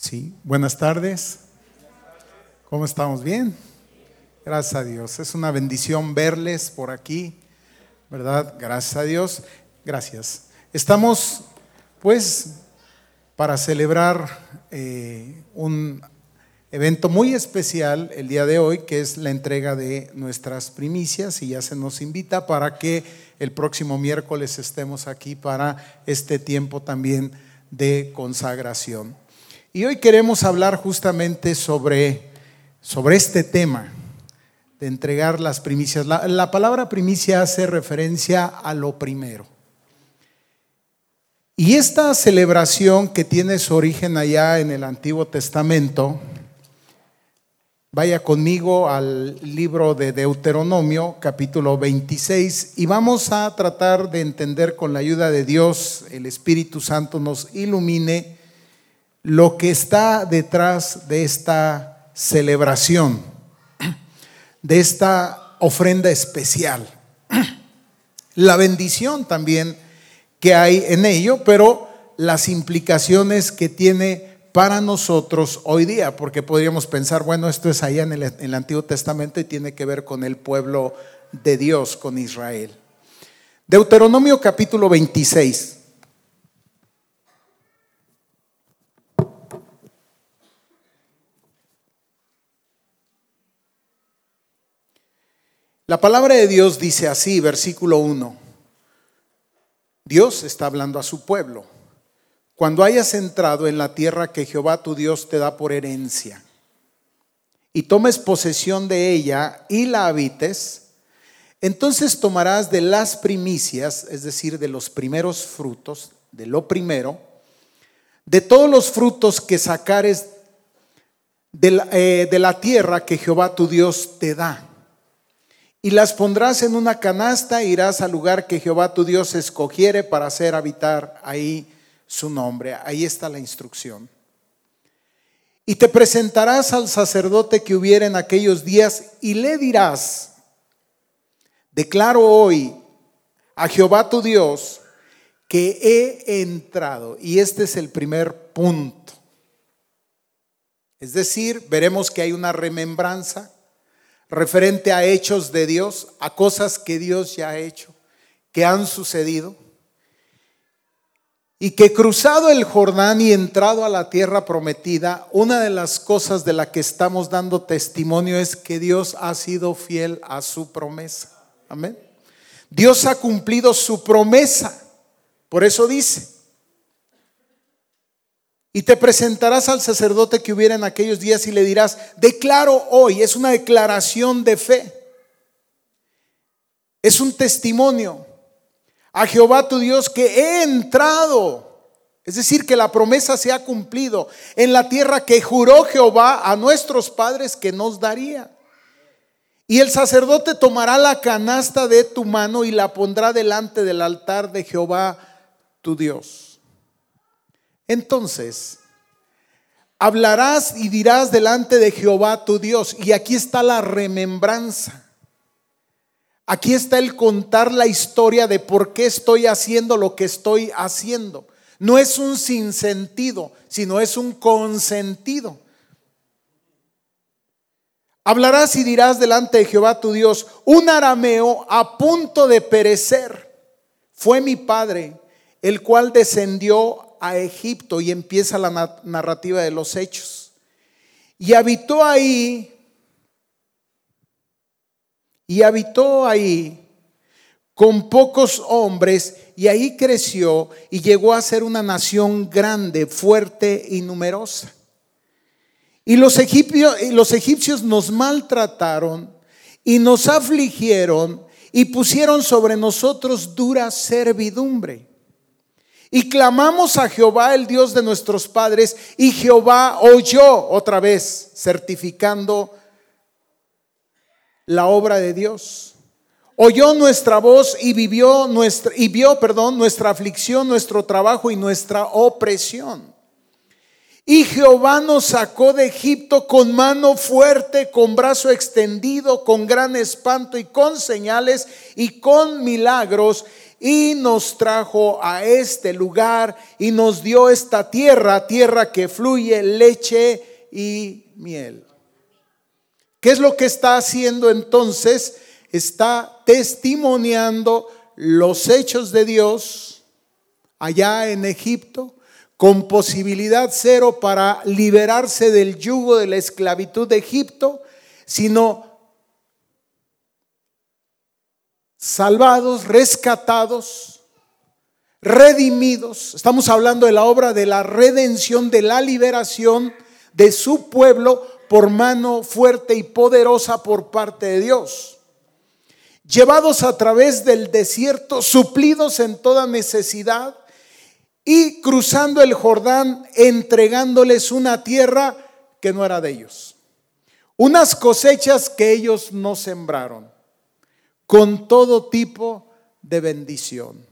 Sí, buenas tardes. ¿Cómo estamos? ¿Bien? Gracias a Dios. Es una bendición verles por aquí, ¿verdad? Gracias a Dios. Gracias. Estamos, pues, para celebrar eh, un evento muy especial el día de hoy, que es la entrega de nuestras primicias y ya se nos invita para que el próximo miércoles estemos aquí para este tiempo también de consagración. Y hoy queremos hablar justamente sobre, sobre este tema de entregar las primicias. La, la palabra primicia hace referencia a lo primero. Y esta celebración que tiene su origen allá en el Antiguo Testamento, vaya conmigo al libro de Deuteronomio, capítulo 26, y vamos a tratar de entender con la ayuda de Dios, el Espíritu Santo nos ilumine lo que está detrás de esta celebración, de esta ofrenda especial, la bendición también que hay en ello, pero las implicaciones que tiene para nosotros hoy día, porque podríamos pensar, bueno, esto es allá en el, en el, Antiguo Testamento y tiene que ver con el pueblo de Dios, con Israel. Deuteronomio capítulo 26. La palabra de Dios dice así, versículo 1. Dios está hablando a su pueblo. Cuando hayas entrado en la tierra que Jehová tu Dios te da por herencia, y tomes posesión de ella y la habites, entonces tomarás de las primicias, es decir, de los primeros frutos, de lo primero, de todos los frutos que sacares de la, eh, de la tierra que Jehová tu Dios te da y las pondrás en una canasta e irás al lugar que Jehová tu Dios escogiere para hacer habitar ahí su nombre. Ahí está la instrucción. Y te presentarás al sacerdote que hubiera en aquellos días y le dirás, declaro hoy a Jehová tu Dios que he entrado. Y este es el primer punto. Es decir, veremos que hay una remembranza referente a hechos de Dios, a cosas que Dios ya ha hecho, que han sucedido, y que cruzado el Jordán y entrado a la tierra prometida, una de las cosas de la que estamos dando testimonio es que Dios ha sido fiel a su promesa. Amén. Dios ha cumplido su promesa. Por eso dice, y te presentarás al sacerdote que hubiera en aquellos días y le dirás, declaro hoy, es una declaración de fe. Es un testimonio a Jehová tu Dios que he entrado. Es decir, que la promesa se ha cumplido en la tierra que juró Jehová a nuestros padres que nos daría. Y el sacerdote tomará la canasta de tu mano y la pondrá delante del altar de Jehová tu Dios. Entonces, hablarás y dirás delante de Jehová tu Dios. Y aquí está la remembranza. Aquí está el contar la historia de por qué estoy haciendo lo que estoy haciendo. No es un sinsentido, sino es un consentido. Hablarás y dirás delante de Jehová tu Dios, un arameo a punto de perecer fue mi padre, el cual descendió a Egipto y empieza la narrativa de los hechos. Y habitó ahí, y habitó ahí con pocos hombres, y ahí creció y llegó a ser una nación grande, fuerte y numerosa. Y los egipcios, los egipcios nos maltrataron y nos afligieron y pusieron sobre nosotros dura servidumbre. Y clamamos a Jehová, el Dios de nuestros padres, y Jehová oyó otra vez, certificando la obra de Dios. Oyó nuestra voz y vivió nuestra y vio, perdón, nuestra aflicción, nuestro trabajo y nuestra opresión. Y Jehová nos sacó de Egipto con mano fuerte, con brazo extendido, con gran espanto y con señales y con milagros y nos trajo a este lugar y nos dio esta tierra, tierra que fluye leche y miel. ¿Qué es lo que está haciendo entonces? Está testimoniando los hechos de Dios allá en Egipto con posibilidad cero para liberarse del yugo de la esclavitud de Egipto, sino salvados, rescatados, redimidos. Estamos hablando de la obra de la redención, de la liberación de su pueblo por mano fuerte y poderosa por parte de Dios. Llevados a través del desierto, suplidos en toda necesidad y cruzando el Jordán, entregándoles una tierra que no era de ellos. Unas cosechas que ellos no sembraron con todo tipo de bendición.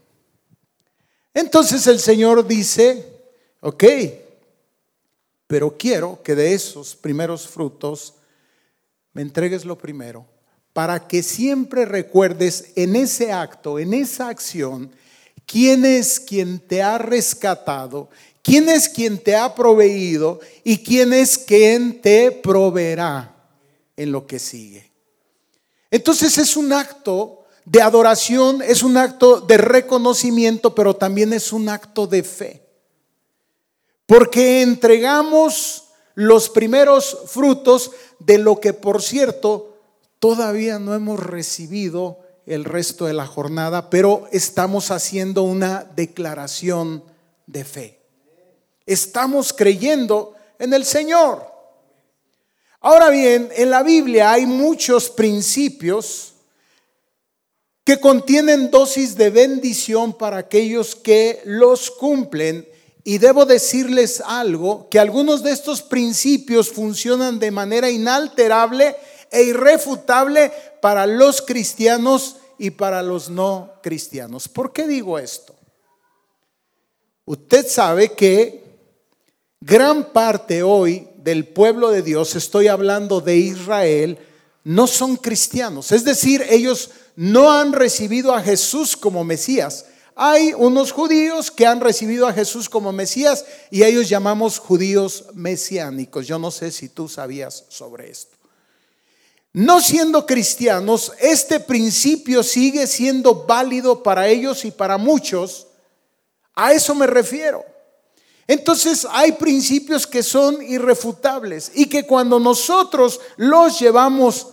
Entonces el Señor dice, ok, pero quiero que de esos primeros frutos me entregues lo primero, para que siempre recuerdes en ese acto, en esa acción, quién es quien te ha rescatado, quién es quien te ha proveído y quién es quien te proveerá en lo que sigue. Entonces es un acto de adoración, es un acto de reconocimiento, pero también es un acto de fe. Porque entregamos los primeros frutos de lo que, por cierto, todavía no hemos recibido el resto de la jornada, pero estamos haciendo una declaración de fe. Estamos creyendo en el Señor. Ahora bien, en la Biblia hay muchos principios que contienen dosis de bendición para aquellos que los cumplen. Y debo decirles algo, que algunos de estos principios funcionan de manera inalterable e irrefutable para los cristianos y para los no cristianos. ¿Por qué digo esto? Usted sabe que gran parte hoy del pueblo de Dios, estoy hablando de Israel, no son cristianos. Es decir, ellos no han recibido a Jesús como Mesías. Hay unos judíos que han recibido a Jesús como Mesías y ellos llamamos judíos mesiánicos. Yo no sé si tú sabías sobre esto. No siendo cristianos, este principio sigue siendo válido para ellos y para muchos. A eso me refiero. Entonces hay principios que son irrefutables y que cuando nosotros los llevamos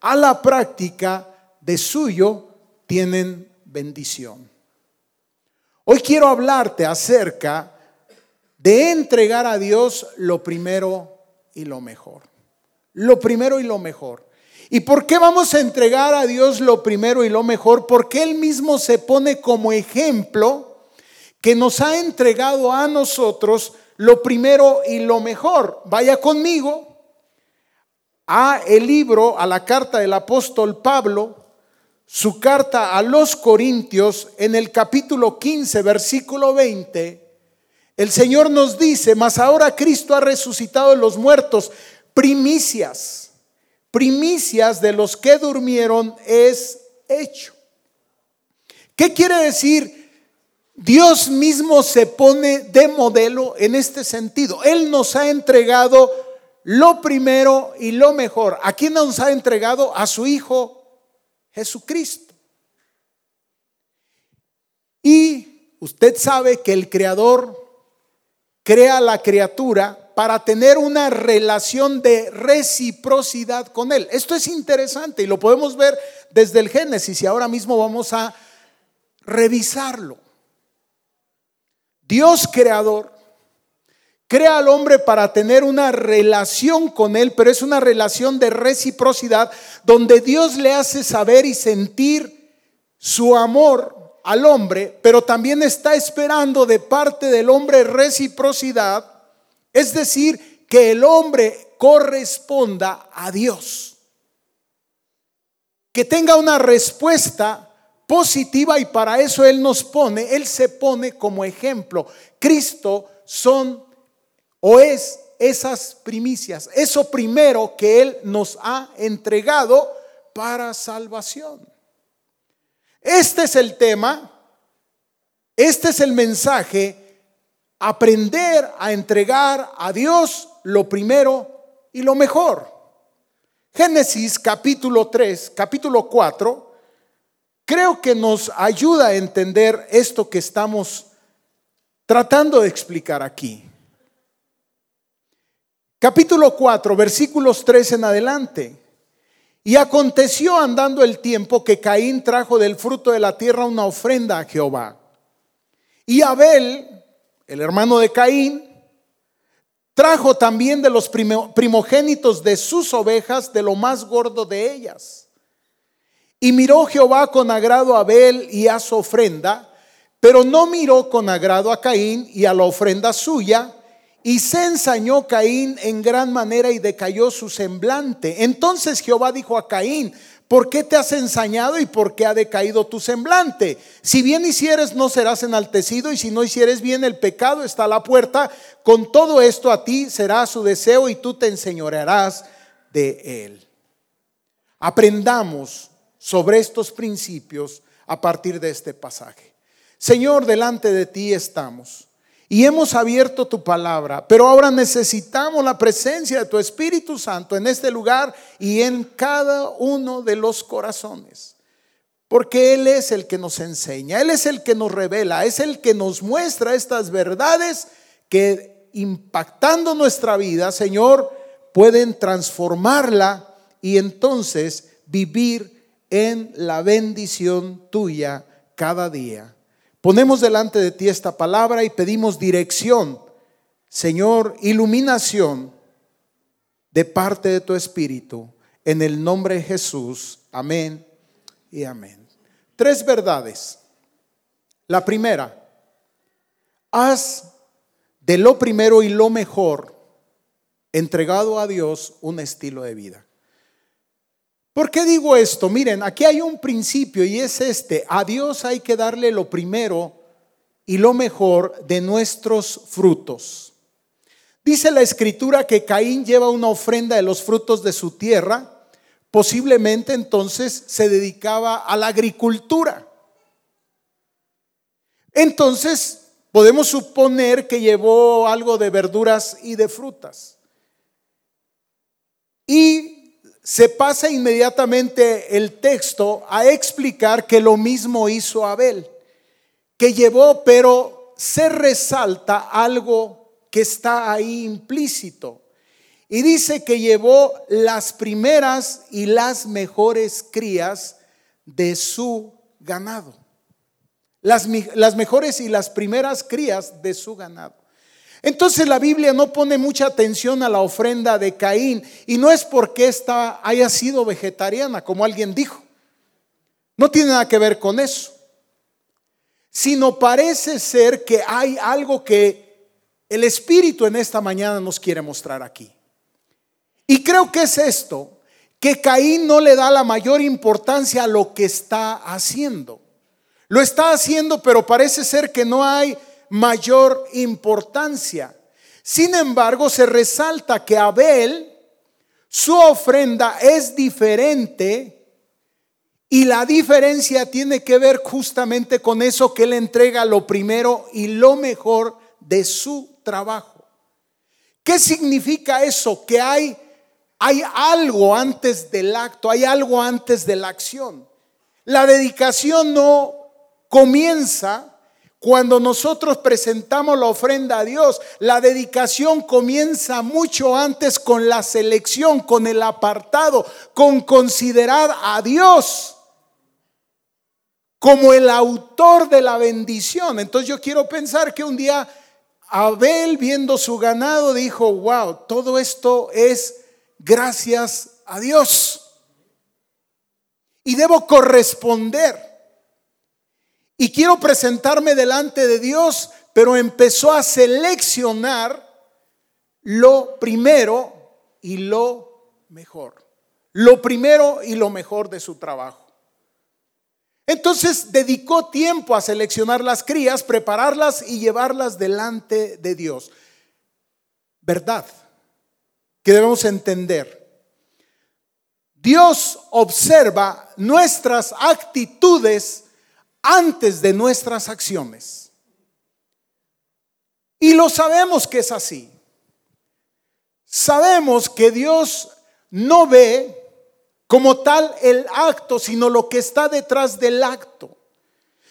a la práctica de suyo, tienen bendición. Hoy quiero hablarte acerca de entregar a Dios lo primero y lo mejor. Lo primero y lo mejor. ¿Y por qué vamos a entregar a Dios lo primero y lo mejor? Porque Él mismo se pone como ejemplo que nos ha entregado a nosotros lo primero y lo mejor. Vaya conmigo a el libro, a la carta del apóstol Pablo, su carta a los Corintios en el capítulo 15, versículo 20. El Señor nos dice, mas ahora Cristo ha resucitado de los muertos, primicias, primicias de los que durmieron es hecho. ¿Qué quiere decir? Dios mismo se pone de modelo en este sentido. Él nos ha entregado lo primero y lo mejor. ¿A quién nos ha entregado? A su Hijo Jesucristo. Y usted sabe que el Creador crea la criatura para tener una relación de reciprocidad con Él. Esto es interesante y lo podemos ver desde el Génesis y ahora mismo vamos a revisarlo. Dios creador crea al hombre para tener una relación con él, pero es una relación de reciprocidad donde Dios le hace saber y sentir su amor al hombre, pero también está esperando de parte del hombre reciprocidad, es decir, que el hombre corresponda a Dios, que tenga una respuesta positiva y para eso Él nos pone, Él se pone como ejemplo. Cristo son o es esas primicias, eso primero que Él nos ha entregado para salvación. Este es el tema Este es el mensaje, aprender a entregar a Dios lo primero y lo mejor. Génesis capítulo 3, capítulo 4, creo que nos ayuda a entender esto que estamos tratando de explicar aquí. Capítulo 4, versículos 3 en adelante. Y aconteció andando el tiempo que Caín trajo del fruto de la tierra una ofrenda a Jehová. Y Abel, el hermano de Caín, trajo también de los primogénitos de sus ovejas, de lo más gordo de ellas. Y miró Jehová con agrado a Abel y a su ofrenda, pero no miró con agrado a Caín y a la ofrenda suya, y se ensañó Caín en gran manera y decayó su semblante. Entonces Jehová dijo a Caín, ¿por qué te has ensañado y por qué ha decaído tu semblante? Si bien hicieres, no serás enaltecido, y si no hicieres bien, el pecado está a la puerta. Con todo esto a ti será su deseo y tú te enseñorearás de él. Aprendamos sobre estos principios a partir de este pasaje. Señor, delante de ti estamos y hemos abierto tu palabra, pero ahora necesitamos la presencia de tu Espíritu Santo en este lugar y en cada uno de los corazones. Porque Él es el que nos enseña, Él es el que nos revela, es el que nos muestra estas verdades que impactando nuestra vida, Señor, pueden transformarla y entonces vivir en la bendición tuya cada día. Ponemos delante de ti esta palabra y pedimos dirección, Señor, iluminación de parte de tu Espíritu. En el nombre de Jesús. Amén y amén. Tres verdades. La primera, haz de lo primero y lo mejor entregado a Dios un estilo de vida. ¿Por qué digo esto? Miren, aquí hay un principio y es este. A Dios hay que darle lo primero y lo mejor de nuestros frutos. Dice la escritura que Caín lleva una ofrenda de los frutos de su tierra. Posiblemente entonces se dedicaba a la agricultura. Entonces podemos suponer que llevó algo de verduras y de frutas. Y se pasa inmediatamente el texto a explicar que lo mismo hizo Abel, que llevó, pero se resalta algo que está ahí implícito. Y dice que llevó las primeras y las mejores crías de su ganado. Las, mejores y las primeras crías de su ganado. Entonces la Biblia no pone mucha atención a la ofrenda de Caín y no es porque ésta haya sido vegetariana, como alguien dijo. No tiene nada que ver con eso. Sino parece ser que hay algo que el Espíritu en esta mañana nos quiere mostrar aquí. Y creo que es esto, que Caín no le da la mayor importancia a lo que está haciendo. Lo está haciendo, pero parece ser que no hay mayor importancia. Sin embargo, se resalta que Abel, su ofrenda es diferente y la diferencia tiene que ver justamente con eso que él entrega lo primero y lo mejor de su trabajo. ¿Qué significa eso? Que hay, hay algo antes del acto, hay algo antes de la acción. La dedicación no comienza cuando nosotros presentamos la ofrenda a Dios, la dedicación comienza mucho antes con la selección, con el apartado, con considerar a Dios como el autor de la bendición. Entonces yo quiero pensar que un día Abel viendo su ganado dijo, wow, todo esto es gracias a Dios. Y debo corresponder. Y quiero presentarme delante de Dios, pero empezó a seleccionar lo primero y lo mejor. Lo primero y lo mejor de su trabajo. Entonces dedicó tiempo a seleccionar las crías, prepararlas y llevarlas delante de Dios. Verdad que debemos entender. Dios observa nuestras actitudes antes de nuestras acciones. Y lo sabemos que es así. Sabemos que Dios no ve como tal el acto, sino lo que está detrás del acto.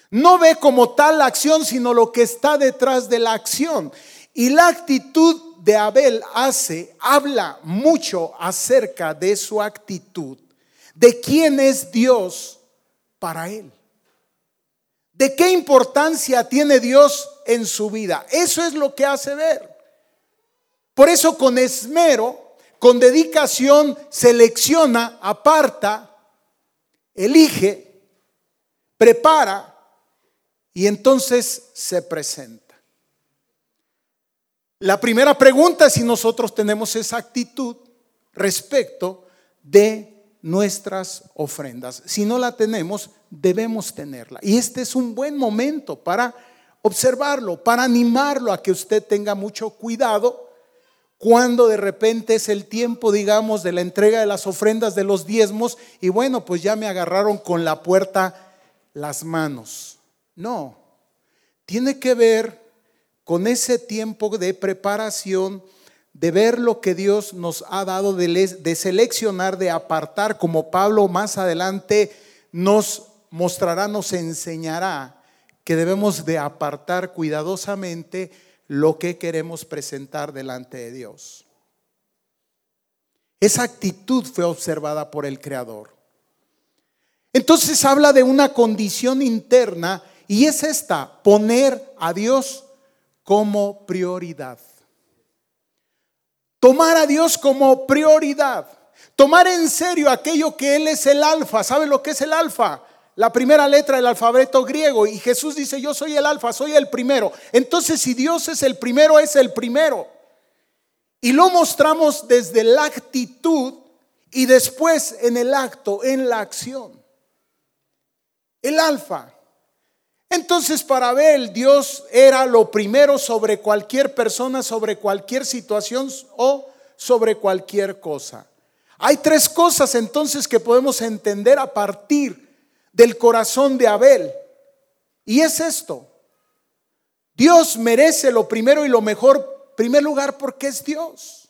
No ve como tal la acción, sino lo que está detrás de la acción. Y la actitud de Abel hace, habla mucho acerca de su actitud, de quién es Dios para él. ¿De qué importancia tiene Dios en su vida? Eso es lo que hace ver. Por eso con esmero, con dedicación, selecciona, aparta, elige, prepara y entonces se presenta. La primera pregunta es si nosotros tenemos esa actitud respecto de nuestras ofrendas. Si no la tenemos, debemos tenerla. Y este es un buen momento para observarlo, para animarlo a que usted tenga mucho cuidado cuando de repente es el tiempo, digamos, de la entrega de las ofrendas de los diezmos y bueno, pues ya me agarraron con la puerta las manos. No, tiene que ver con ese tiempo de preparación de ver lo que Dios nos ha dado, de, seleccionar, de apartar, como Pablo más adelante nos mostrará, nos enseñará que debemos de apartar cuidadosamente lo que queremos presentar delante de Dios. Esa actitud fue observada por el Creador. Entonces habla de una condición interna y es esta, poner a Dios como prioridad. Tomar a Dios como prioridad. Tomar en serio aquello que Él es el alfa. ¿Sabe lo que es el alfa? La primera letra del alfabeto griego. Y Jesús dice, yo soy el alfa, soy el primero. Entonces, si Dios es el primero, es el primero. Y lo mostramos desde la actitud y después en el acto, en la acción. El alfa. Entonces para Abel Dios era lo primero sobre cualquier persona, sobre cualquier situación o sobre cualquier cosa. Hay tres cosas entonces que podemos entender a partir del corazón de Abel. Y es esto. Dios merece lo primero y lo mejor, primer lugar porque es Dios.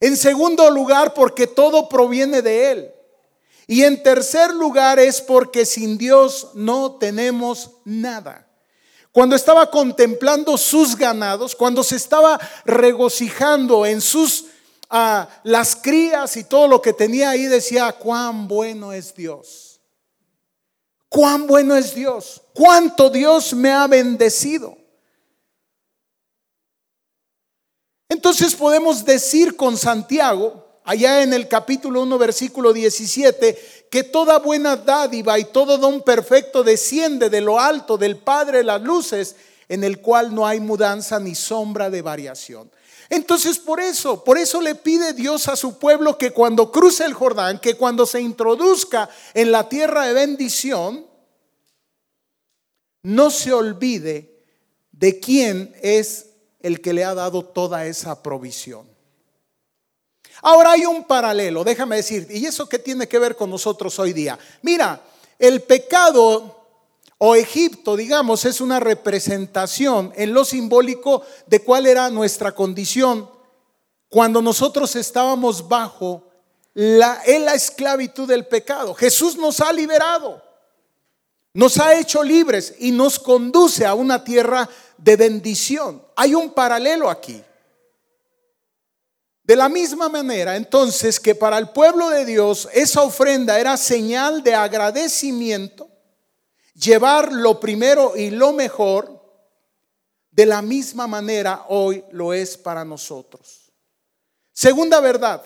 En segundo lugar porque todo proviene de Él. Y en tercer lugar es porque sin Dios no tenemos nada. Cuando estaba contemplando sus ganados, cuando se estaba regocijando en sus ah, las crías y todo lo que tenía ahí, decía, cuán bueno es Dios. Cuán bueno es Dios. Cuánto Dios me ha bendecido. Entonces podemos decir con Santiago, allá en el capítulo 1, versículo 17, que toda buena dádiva y todo don perfecto desciende de lo alto del Padre de las luces, en el cual no hay mudanza ni sombra de variación. Entonces por eso, por eso le pide Dios a su pueblo que cuando cruce el Jordán, que cuando se introduzca en la tierra de bendición, no se olvide de quién es el que le ha dado toda esa provisión. Ahora hay un paralelo, déjame decir, ¿y eso qué tiene que ver con nosotros hoy día? Mira, el pecado o Egipto, digamos, es una representación en lo simbólico de cuál era nuestra condición cuando nosotros estábamos bajo la, la esclavitud del pecado. Jesús nos ha liberado, nos ha hecho libres y nos conduce a una tierra de bendición. Hay un paralelo aquí. De la misma manera, entonces, que para el pueblo de Dios esa ofrenda era señal de agradecimiento, llevar lo primero y lo mejor, de la misma manera hoy lo es para nosotros. Segunda verdad,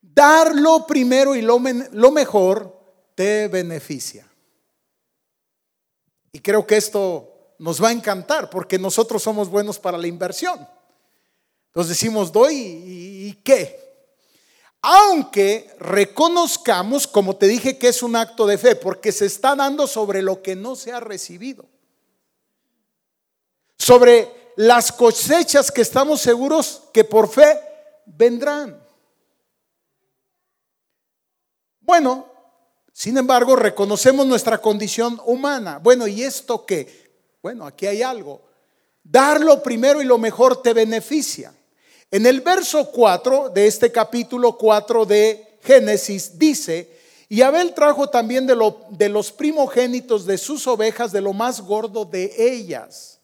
dar lo primero y lo, lo mejor te beneficia. Y creo que esto nos va a encantar porque nosotros somos buenos para la inversión. Nos decimos, doy y, qué. Aunque reconozcamos, como te dije, que es un acto de fe, porque se está dando sobre lo que no se ha recibido. Sobre las cosechas que estamos seguros que por fe vendrán. Bueno, sin embargo, reconocemos nuestra condición humana. Bueno, ¿y esto qué? Bueno, aquí hay algo. Dar lo primero y lo mejor te beneficia. En el verso 4 de este capítulo 4 de Génesis dice, y Abel trajo también de, de los primogénitos de sus ovejas, de lo más gordo de ellas.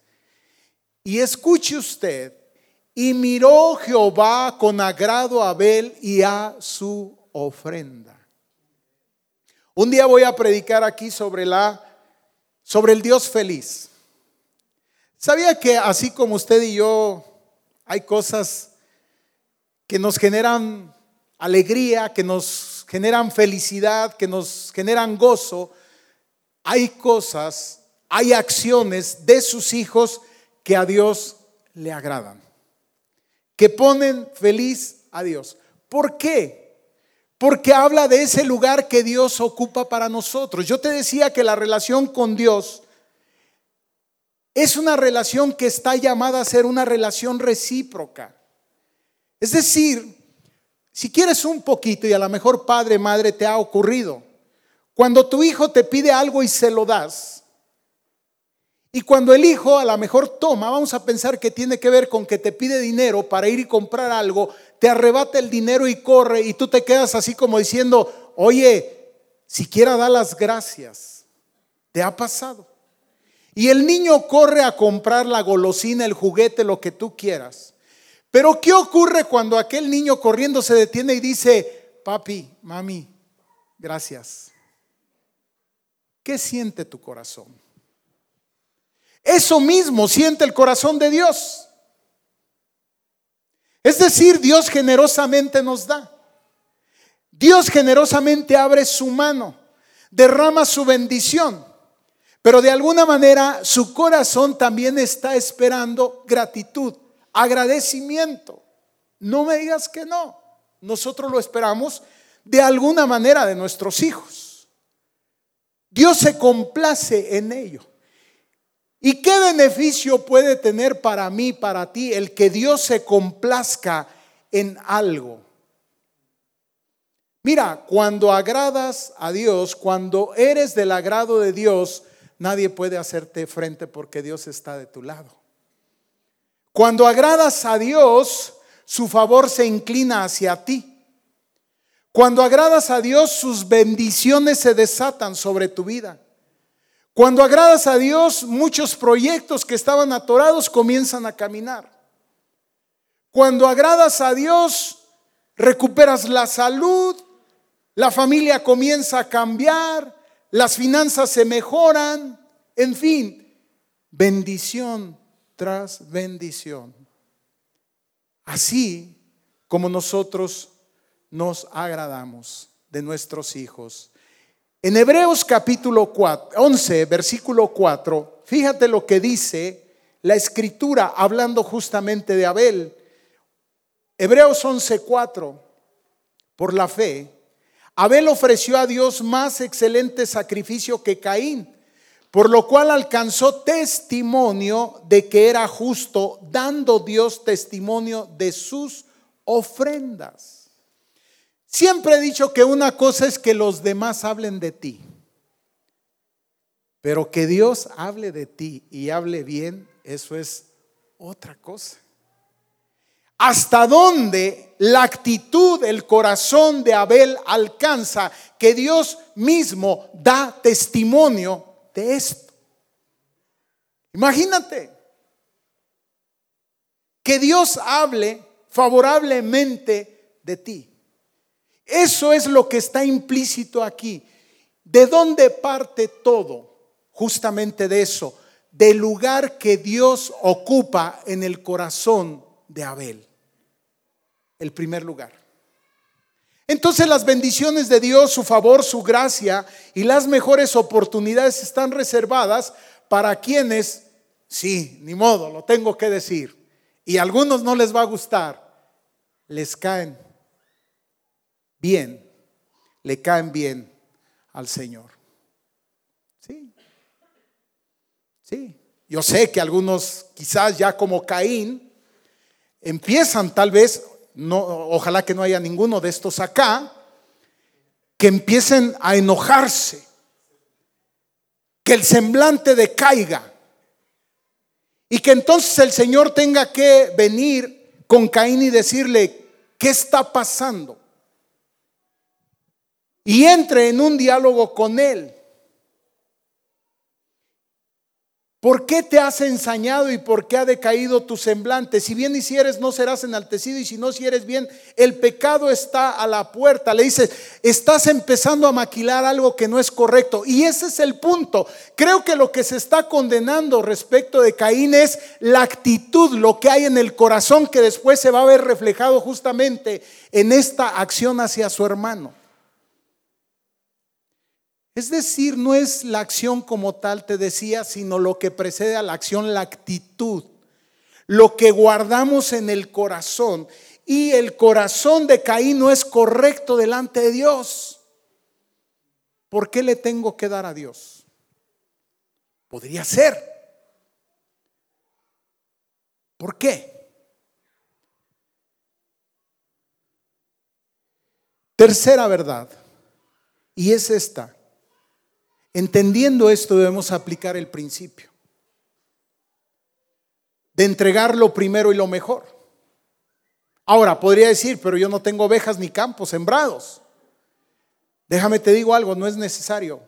Y escuche usted, y miró Jehová con agrado a Abel y a su ofrenda. Un día voy a predicar aquí sobre la sobre el Dios feliz. ¿Sabía que así como usted y yo hay cosas que nos generan alegría, que nos generan felicidad, que nos generan gozo? Hay cosas, hay acciones de sus hijos que a Dios le agradan, que ponen feliz a Dios. ¿Por qué? Porque habla de ese lugar que Dios ocupa para nosotros. Yo te decía que la relación con Dios es una relación que está llamada a ser una relación recíproca. Es decir, si quieres un poquito y a lo mejor padre, madre te ha ocurrido, cuando tu hijo te pide algo y se lo das, y cuando el hijo a lo mejor toma, vamos a pensar que tiene que ver con que te pide dinero para ir y comprar algo, te arrebata el dinero y corre y tú te quedas así como diciendo, oye, siquiera da las gracias. ¿Te ha pasado? Y el niño corre a comprar la golosina, el juguete, lo que tú quieras. Pero ¿qué ocurre cuando aquel niño corriendo se detiene y dice, papi, mami, gracias? ¿Qué siente tu corazón? Eso mismo siente el corazón de Dios. Es decir, Dios generosamente nos da. Dios generosamente abre su mano, derrama su bendición. Pero de alguna manera su corazón también está esperando gratitud, agradecimiento. No me digas que no. Nosotros lo esperamos de alguna manera de nuestros hijos. Dios se complace en ello. ¿Y qué beneficio puede tener para mí, para ti, el que Dios se complazca en algo? Mira, cuando agradas a Dios, cuando eres del agrado de Dios, nadie puede hacerte frente porque Dios está de tu lado. Cuando agradas a Dios, su favor se inclina hacia ti. Cuando agradas a Dios, sus bendiciones se desatan sobre tu vida. Cuando agradas a Dios, muchos proyectos que estaban atorados comienzan a caminar. Cuando agradas a Dios, recuperas la salud, la familia comienza a cambiar, las finanzas se mejoran, en fin, bendición bendición. Así como nosotros nos agradamos de nuestros hijos. En Hebreos capítulo 11, versículo 4, fíjate lo que dice la escritura hablando justamente de Abel. Hebreos 11, 4, por la fe, Abel ofreció a Dios más excelente sacrificio que Caín, por lo cual alcanzó testimonio de que era justo, dando Dios testimonio de sus ofrendas. Siempre he dicho que una cosa es que los demás hablen de ti, pero que Dios hable de ti y hable bien, eso es otra cosa hasta dónde la actitud, el corazón de Abel alcanza, que Dios mismo da testimonio de esto. Imagínate que Dios hable favorablemente de ti. Eso es lo que está implícito aquí. ¿De dónde parte todo? Justamente de eso, del lugar que Dios ocupa en el corazón de Abel el primer lugar. Entonces las bendiciones de Dios, su favor, su gracia y las mejores oportunidades están reservadas para quienes, sí, ni modo, lo tengo que decir, y a algunos no les va a gustar, les caen bien, le caen bien al Señor. Sí, sí. Yo sé que algunos quizás ya como Caín empiezan tal vez no, ojalá que no haya ninguno de estos acá, que empiecen a enojarse, que el semblante decaiga Y que entonces el Señor tenga que venir con Caín y decirle, ¿qué está pasando? Y entre en un diálogo con él. ¿Por qué te has ensañado y por qué ha decaído tu semblante? Si bien hicieres, no serás enaltecido y si no hicieres bien, el pecado está a la puerta. Le dices, estás empezando a maquilar algo que no es correcto. Y ese es el punto. Creo que lo que se está condenando respecto de Caín es la actitud, lo que hay en el corazón que después se va a ver reflejado justamente en esta acción hacia su hermano. Es decir, no es la acción como tal, te decía, sino lo que precede a la acción, la actitud, lo que guardamos en el corazón. Y el corazón de Caín no es correcto delante de Dios. ¿Por qué le tengo que dar a Dios? Podría ser. ¿Por qué? Tercera verdad, y es esta. Entendiendo esto debemos aplicar el principio de entregar lo primero y lo mejor. Ahora, podría decir, pero yo no tengo ovejas ni campos sembrados. Déjame te digo algo, no es necesario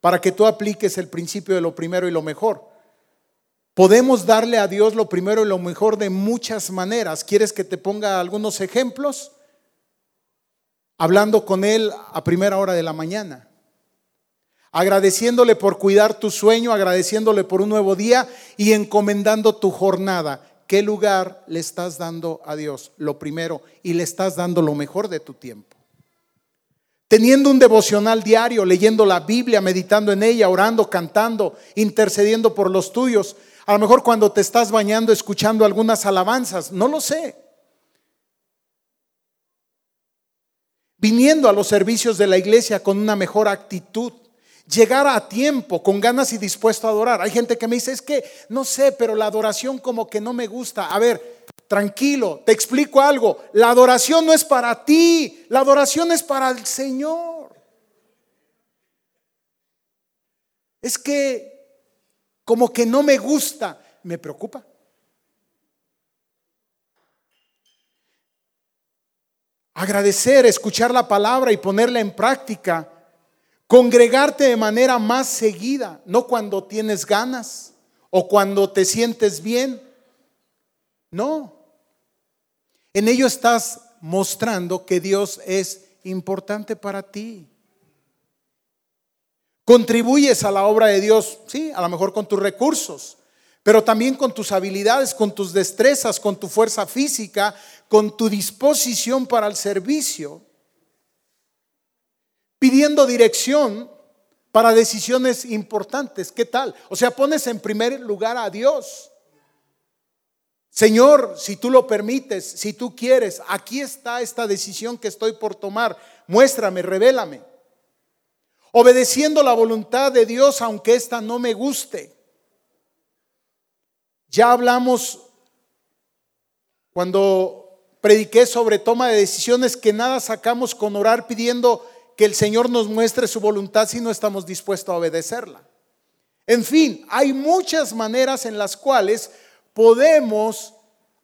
para que tú apliques el principio de lo primero y lo mejor. Podemos darle a Dios lo primero y lo mejor de muchas maneras. ¿Quieres que te ponga algunos ejemplos? Hablando con Él a primera hora de la mañana agradeciéndole por cuidar tu sueño, agradeciéndole por un nuevo día y encomendando tu jornada. ¿Qué lugar le estás dando a Dios? Lo primero, y le estás dando lo mejor de tu tiempo. Teniendo un devocional diario, leyendo la Biblia, meditando en ella, orando, cantando, intercediendo por los tuyos. A lo mejor cuando te estás bañando, escuchando algunas alabanzas, no lo sé. Viniendo a los servicios de la iglesia con una mejor actitud llegar a tiempo, con ganas y dispuesto a adorar. Hay gente que me dice, es que no sé, pero la adoración como que no me gusta. A ver, tranquilo, te explico algo. La adoración no es para ti, la adoración es para el Señor. Es que como que no me gusta, me preocupa. Agradecer, escuchar la palabra y ponerla en práctica Congregarte de manera más seguida, no cuando tienes ganas o cuando te sientes bien. No. En ello estás mostrando que Dios es importante para ti. Contribuyes a la obra de Dios, sí, a lo mejor con tus recursos, pero también con tus habilidades, con tus destrezas, con tu fuerza física, con tu disposición para el servicio pidiendo dirección para decisiones importantes. ¿Qué tal? O sea, pones en primer lugar a Dios. Señor, si tú lo permites, si tú quieres, aquí está esta decisión que estoy por tomar. Muéstrame, revélame. Obedeciendo la voluntad de Dios, aunque esta no me guste. Ya hablamos cuando prediqué sobre toma de decisiones que nada sacamos con orar pidiendo que el Señor nos muestre su voluntad si no estamos dispuestos a obedecerla. En fin, hay muchas maneras en las cuales podemos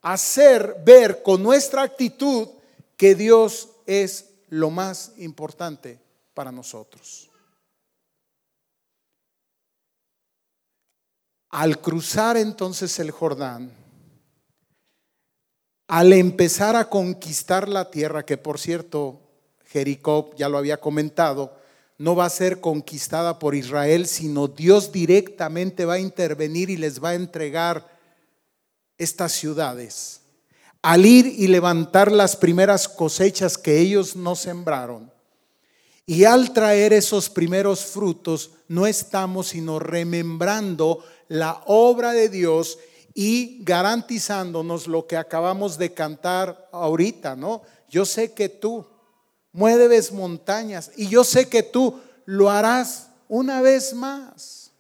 hacer ver con nuestra actitud que Dios es lo más importante para nosotros. Al cruzar entonces el Jordán, al empezar a conquistar la tierra, que por cierto Jericó, ya lo había comentado, no va a ser conquistada por Israel, sino Dios directamente va a intervenir y les va a entregar estas ciudades. Al ir y levantar las primeras cosechas que ellos no sembraron, y al traer esos primeros frutos, no estamos sino remembrando la obra de Dios y garantizándonos lo que acabamos de cantar ahorita, ¿no? Yo sé que tú, mueves montañas y yo sé que tú lo harás una vez más.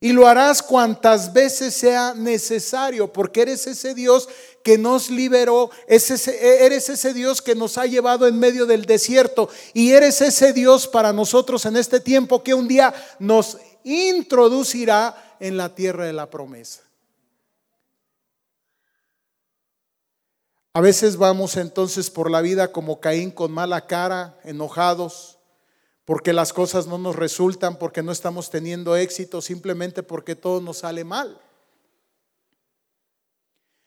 Y lo harás cuantas veces sea necesario, porque eres ese Dios que nos liberó, eres ese Dios que nos ha llevado en medio del desierto y eres ese Dios para nosotros en este tiempo que un día nos introducirá en la tierra de la promesa. A veces vamos entonces por la vida como Caín con mala cara, enojados, porque las cosas no nos resultan, porque no estamos teniendo éxito, simplemente porque todo nos sale mal.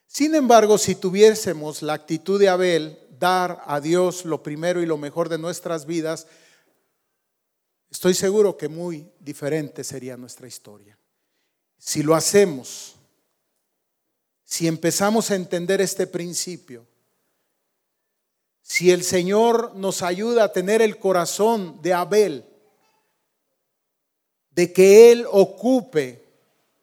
Sin embargo, si tuviésemos la actitud de Abel, dar a Dios lo primero y lo mejor de nuestras vidas, estoy seguro que muy diferente sería nuestra historia. Si lo hacemos, si empezamos a entender este principio, si el Señor nos ayuda a tener el corazón de Abel, de que Él ocupe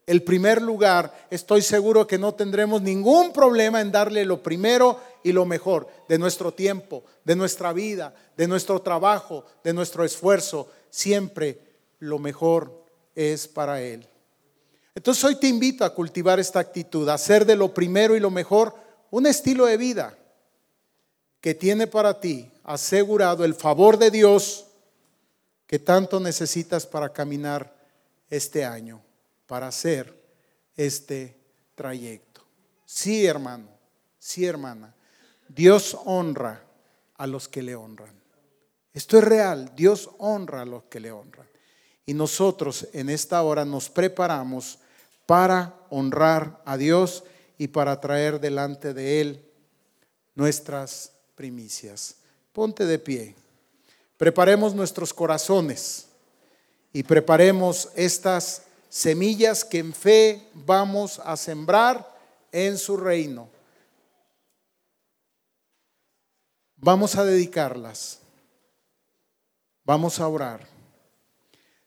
el primer lugar, estoy seguro que no tendremos ningún problema en darle lo primero y lo mejor de nuestro tiempo, de nuestra vida, de nuestro trabajo, de nuestro esfuerzo. Siempre lo mejor es para Él. Entonces hoy te invito a cultivar esta actitud, a hacer de lo primero y lo mejor un estilo de vida que tiene para ti asegurado el favor de Dios que tanto necesitas para caminar este año para hacer este trayecto. Sí, hermano, sí, hermana. Dios honra a los que le honran. Esto es real. Dios honra a los que le honran. Y nosotros en esta hora nos preparamos para honrar a Dios y para traer delante de Él nuestras primicias. Ponte de pie. Preparemos nuestros corazones y preparemos estas semillas que en fe vamos a sembrar en su reino. Vamos a dedicarlas. Vamos a orar.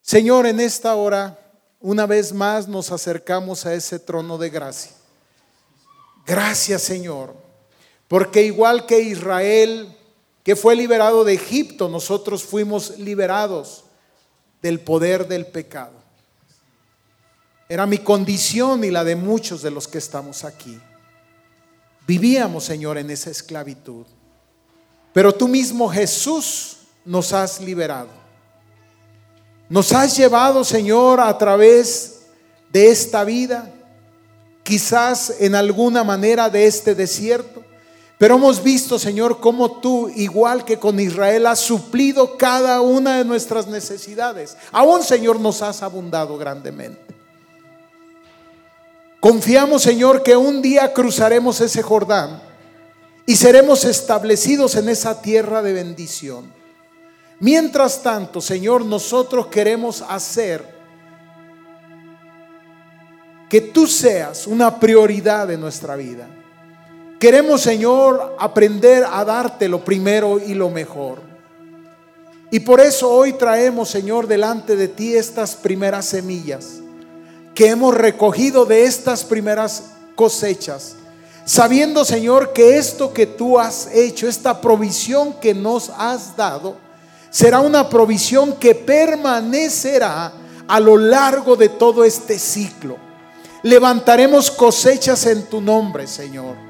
Señor, en esta hora, una vez más nos acercamos a ese trono de gracia. Gracias, Señor, porque igual que Israel, que fue liberado de Egipto, nosotros fuimos liberados del poder del pecado. Era mi condición y la de muchos de los que estamos aquí. Vivíamos, Señor, en esa esclavitud. Pero tú mismo, Jesús, nos has liberado. Nos has llevado, Señor, a través de esta vida, quizás en alguna manera de este desierto. Pero hemos visto, Señor, cómo tú, igual que con Israel, has suplido cada una de nuestras necesidades. Aún, Señor, nos has abundado grandemente. Confiamos, Señor, que un día cruzaremos ese Jordán y seremos establecidos en esa tierra de bendición. Mientras tanto, Señor, nosotros queremos hacer que tú seas una prioridad de nuestra vida. Queremos, Señor, aprender a darte lo primero y lo mejor. Y por eso hoy traemos, Señor, delante de ti estas primeras semillas que hemos recogido de estas primeras cosechas, sabiendo, Señor, que esto que tú has hecho, esta provisión que nos has dado, será una provisión que permanecerá a lo largo de todo este ciclo. Levantaremos cosechas en tu nombre, Señor.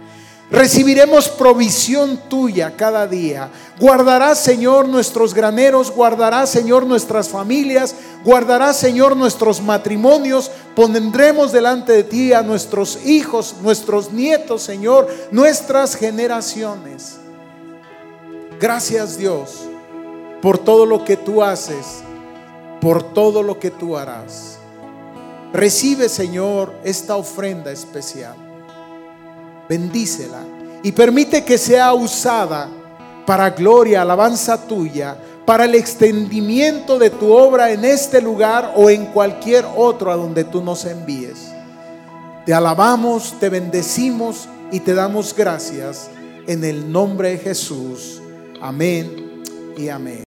Recibiremos provisión tuya cada día. Guardarás, Señor, nuestros graneros, guardarás, Señor, nuestras familias, guardarás, Señor, nuestros matrimonios. Pondremos delante de ti a nuestros hijos, nuestros nietos, Señor, nuestras generaciones. Gracias, Dios, por todo lo que tú haces, por todo lo que tú harás. Recibe, Señor, esta ofrenda especial bendícela y permite que sea usada para gloria, alabanza tuya, para el extendimiento de tu obra en este lugar o en cualquier otro a donde tú nos envíes. Te alabamos, te bendecimos y te damos gracias en el nombre de Jesús. Amén y amén.